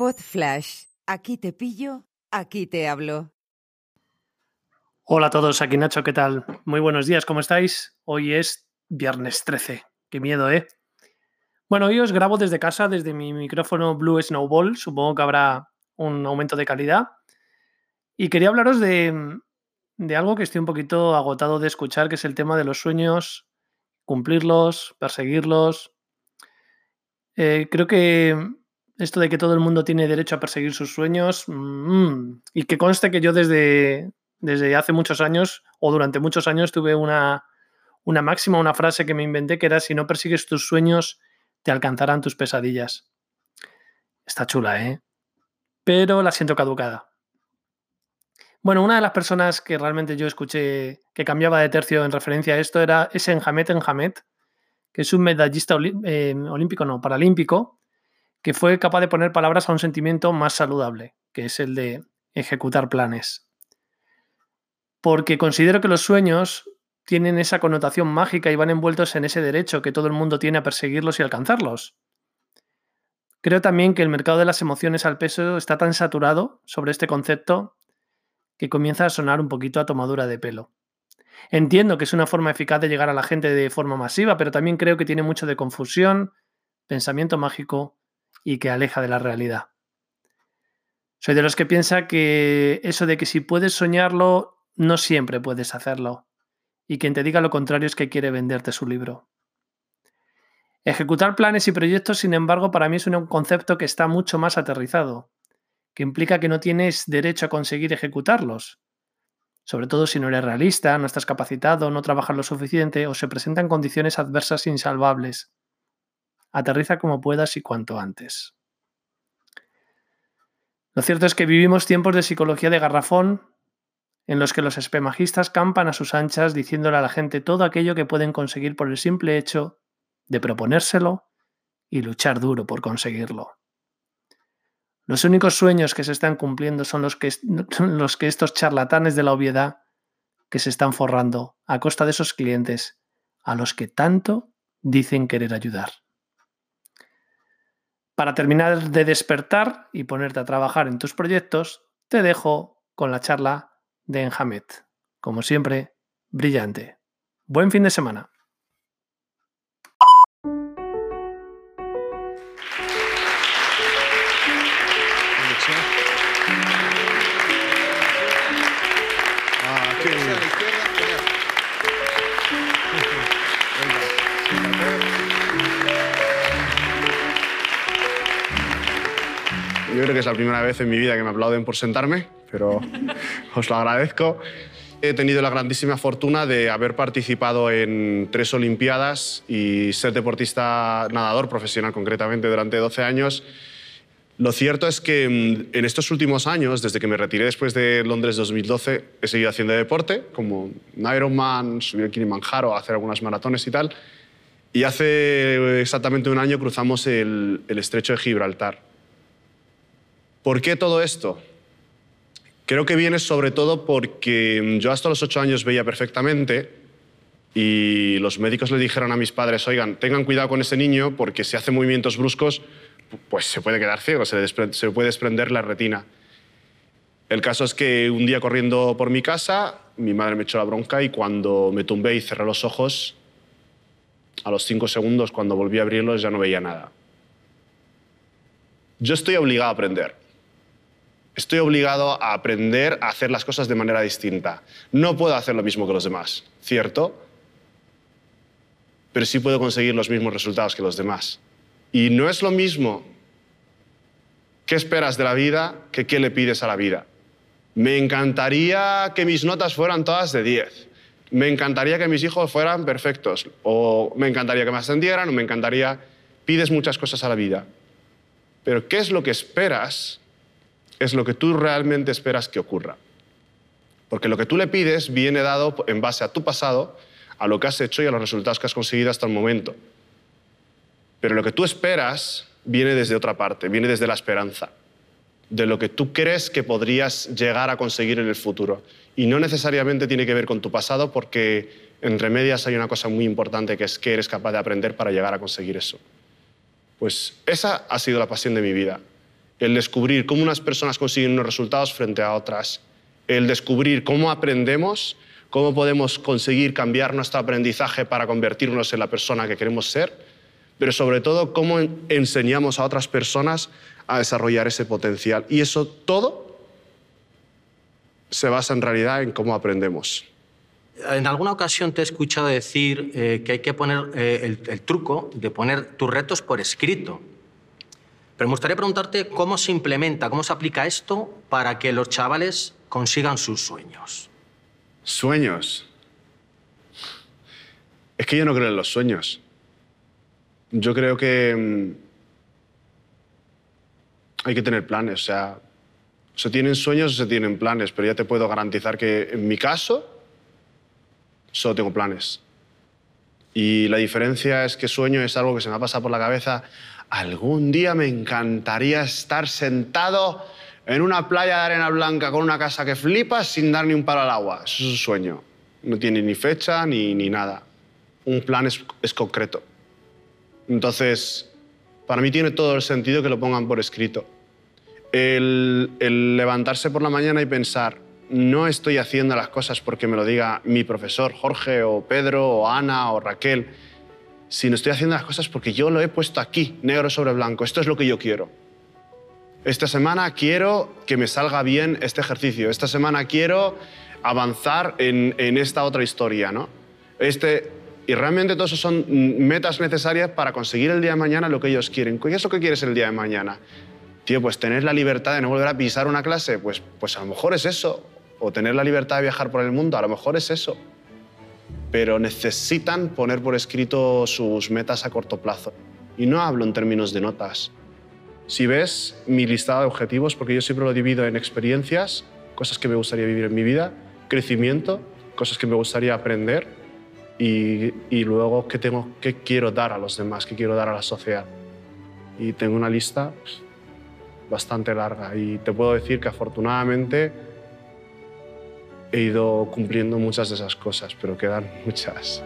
Pod Flash. Aquí te pillo, aquí te hablo. Hola a todos, aquí Nacho, ¿qué tal? Muy buenos días, ¿cómo estáis? Hoy es viernes 13. Qué miedo, ¿eh? Bueno, hoy os grabo desde casa, desde mi micrófono Blue Snowball. Supongo que habrá un aumento de calidad. Y quería hablaros de, de algo que estoy un poquito agotado de escuchar, que es el tema de los sueños, cumplirlos, perseguirlos. Eh, creo que esto de que todo el mundo tiene derecho a perseguir sus sueños, mm, y que conste que yo desde, desde hace muchos años o durante muchos años tuve una, una máxima, una frase que me inventé que era si no persigues tus sueños, te alcanzarán tus pesadillas. Está chula, ¿eh? Pero la siento caducada. Bueno, una de las personas que realmente yo escuché que cambiaba de tercio en referencia a esto era ese Enjamet Enjamet, que es un medallista eh, olímpico, no, paralímpico, que fue capaz de poner palabras a un sentimiento más saludable, que es el de ejecutar planes. Porque considero que los sueños tienen esa connotación mágica y van envueltos en ese derecho que todo el mundo tiene a perseguirlos y alcanzarlos. Creo también que el mercado de las emociones al peso está tan saturado sobre este concepto que comienza a sonar un poquito a tomadura de pelo. Entiendo que es una forma eficaz de llegar a la gente de forma masiva, pero también creo que tiene mucho de confusión, pensamiento mágico y que aleja de la realidad. Soy de los que piensa que eso de que si puedes soñarlo, no siempre puedes hacerlo. Y quien te diga lo contrario es que quiere venderte su libro. Ejecutar planes y proyectos, sin embargo, para mí es un concepto que está mucho más aterrizado que implica que no tienes derecho a conseguir ejecutarlos. Sobre todo si no eres realista, no estás capacitado, no trabajas lo suficiente o se presentan condiciones adversas insalvables. Aterriza como puedas y cuanto antes. Lo cierto es que vivimos tiempos de psicología de garrafón en los que los espemajistas campan a sus anchas diciéndole a la gente todo aquello que pueden conseguir por el simple hecho de proponérselo y luchar duro por conseguirlo. Los únicos sueños que se están cumpliendo son los que, los que estos charlatanes de la obviedad que se están forrando a costa de esos clientes a los que tanto dicen querer ayudar. Para terminar de despertar y ponerte a trabajar en tus proyectos, te dejo con la charla de Enjamet. Como siempre, brillante. Buen fin de semana. Yo creo que es la primera vez en mi vida que me aplauden por sentarme, pero os lo agradezco. He tenido la grandísima fortuna de haber participado en tres Olimpiadas y ser deportista nadador profesional concretamente durante 12 años. Lo cierto es que mm, en estos últimos años, desde que me retiré después de Londres 2012, he seguido haciendo deporte, como un Ironman, subir el Kilimanjaro, hacer algunas maratones y tal. Y hace exactamente un año cruzamos el, el estrecho de Gibraltar. ¿Por qué todo esto? Creo que viene sobre todo porque yo hasta los ocho años veía perfectamente y los médicos le dijeron a mis padres, oigan, tengan cuidado con ese niño porque si hace movimientos bruscos, pues se puede quedar ciego, se, se puede desprender la retina. El caso es que un día corriendo por mi casa, mi madre me echó la bronca y cuando me tumbé y cerré los ojos, a los cinco segundos, cuando volví a abrirlos, ya no veía nada. Yo estoy obligado a aprender estoy obligado a aprender a hacer las cosas de manera distinta. No puedo hacer lo mismo que los demás, ¿cierto? Pero sí puedo conseguir los mismos resultados que los demás. Y no es lo mismo qué esperas de la vida que qué le pides a la vida. Me encantaría que mis notas fueran todas de 10. Me encantaría que mis hijos fueran perfectos. O me encantaría que me ascendieran, o me encantaría... Pides muchas cosas a la vida. Pero ¿qué es lo que esperas es lo que tú realmente esperas que ocurra. Porque lo que tú le pides viene dado en base a tu pasado, a lo que has hecho y a los resultados que has conseguido hasta el momento. Pero lo que tú esperas viene desde otra parte, viene desde la esperanza, de lo que tú crees que podrías llegar a conseguir en el futuro. Y no necesariamente tiene que ver con tu pasado porque en Remedias hay una cosa muy importante que es que eres capaz de aprender para llegar a conseguir eso. Pues esa ha sido la pasión de mi vida el descubrir cómo unas personas consiguen unos resultados frente a otras, el descubrir cómo aprendemos, cómo podemos conseguir cambiar nuestro aprendizaje para convertirnos en la persona que queremos ser, pero sobre todo cómo enseñamos a otras personas a desarrollar ese potencial. Y eso todo se basa en realidad en cómo aprendemos. En alguna ocasión te he escuchado decir eh, que hay que poner eh, el, el truco de poner tus retos por escrito. Pero me gustaría preguntarte cómo se implementa, cómo se aplica esto para que los chavales consigan sus sueños. Sueños. Es que yo no creo en los sueños. Yo creo que mm, hay que tener planes. O sea, se tienen sueños o se tienen planes, pero ya te puedo garantizar que en mi caso solo tengo planes. Y la diferencia es que sueño es algo que se me ha pasado por la cabeza algún día me encantaría estar sentado en una playa de arena blanca con una casa que flipa sin dar ni un palo al agua. Eso es un sueño. No tiene ni fecha ni, ni nada. Un plan es, es concreto. Entonces, para mí tiene todo el sentido que lo pongan por escrito. El, levantarse por la mañana y pensar, no estoy haciendo las cosas porque me lo diga mi profesor Jorge o Pedro o Ana o Raquel, sino estoy haciendo las cosas porque yo lo he puesto aquí, negro sobre blanco. Esto es lo que yo quiero. Esta semana quiero que me salga bien este ejercicio. Esta semana quiero avanzar en, en esta otra historia, ¿no? Este, y realmente todo eso son metas necesarias para conseguir el día de mañana lo que ellos quieren. ¿Qué es lo que quieres el día de mañana? Tío, pues tener la libertad de no volver a pisar una clase, pues, pues a lo mejor es eso. O tener la libertad de viajar por el mundo, a lo mejor es eso pero necesitan poner por escrito sus metas a corto plazo. Y no hablo en términos de notas. Si ves mi listado de objetivos, porque yo siempre lo divido en experiencias, cosas que me gustaría vivir en mi vida, crecimiento, cosas que me gustaría aprender y, y luego qué, tengo, qué quiero dar a los demás, qué quiero dar a la sociedad. Y tengo una lista pues, bastante larga y te puedo decir que afortunadamente he ido cumpliendo muchas de esas cosas, pero quedan muchas.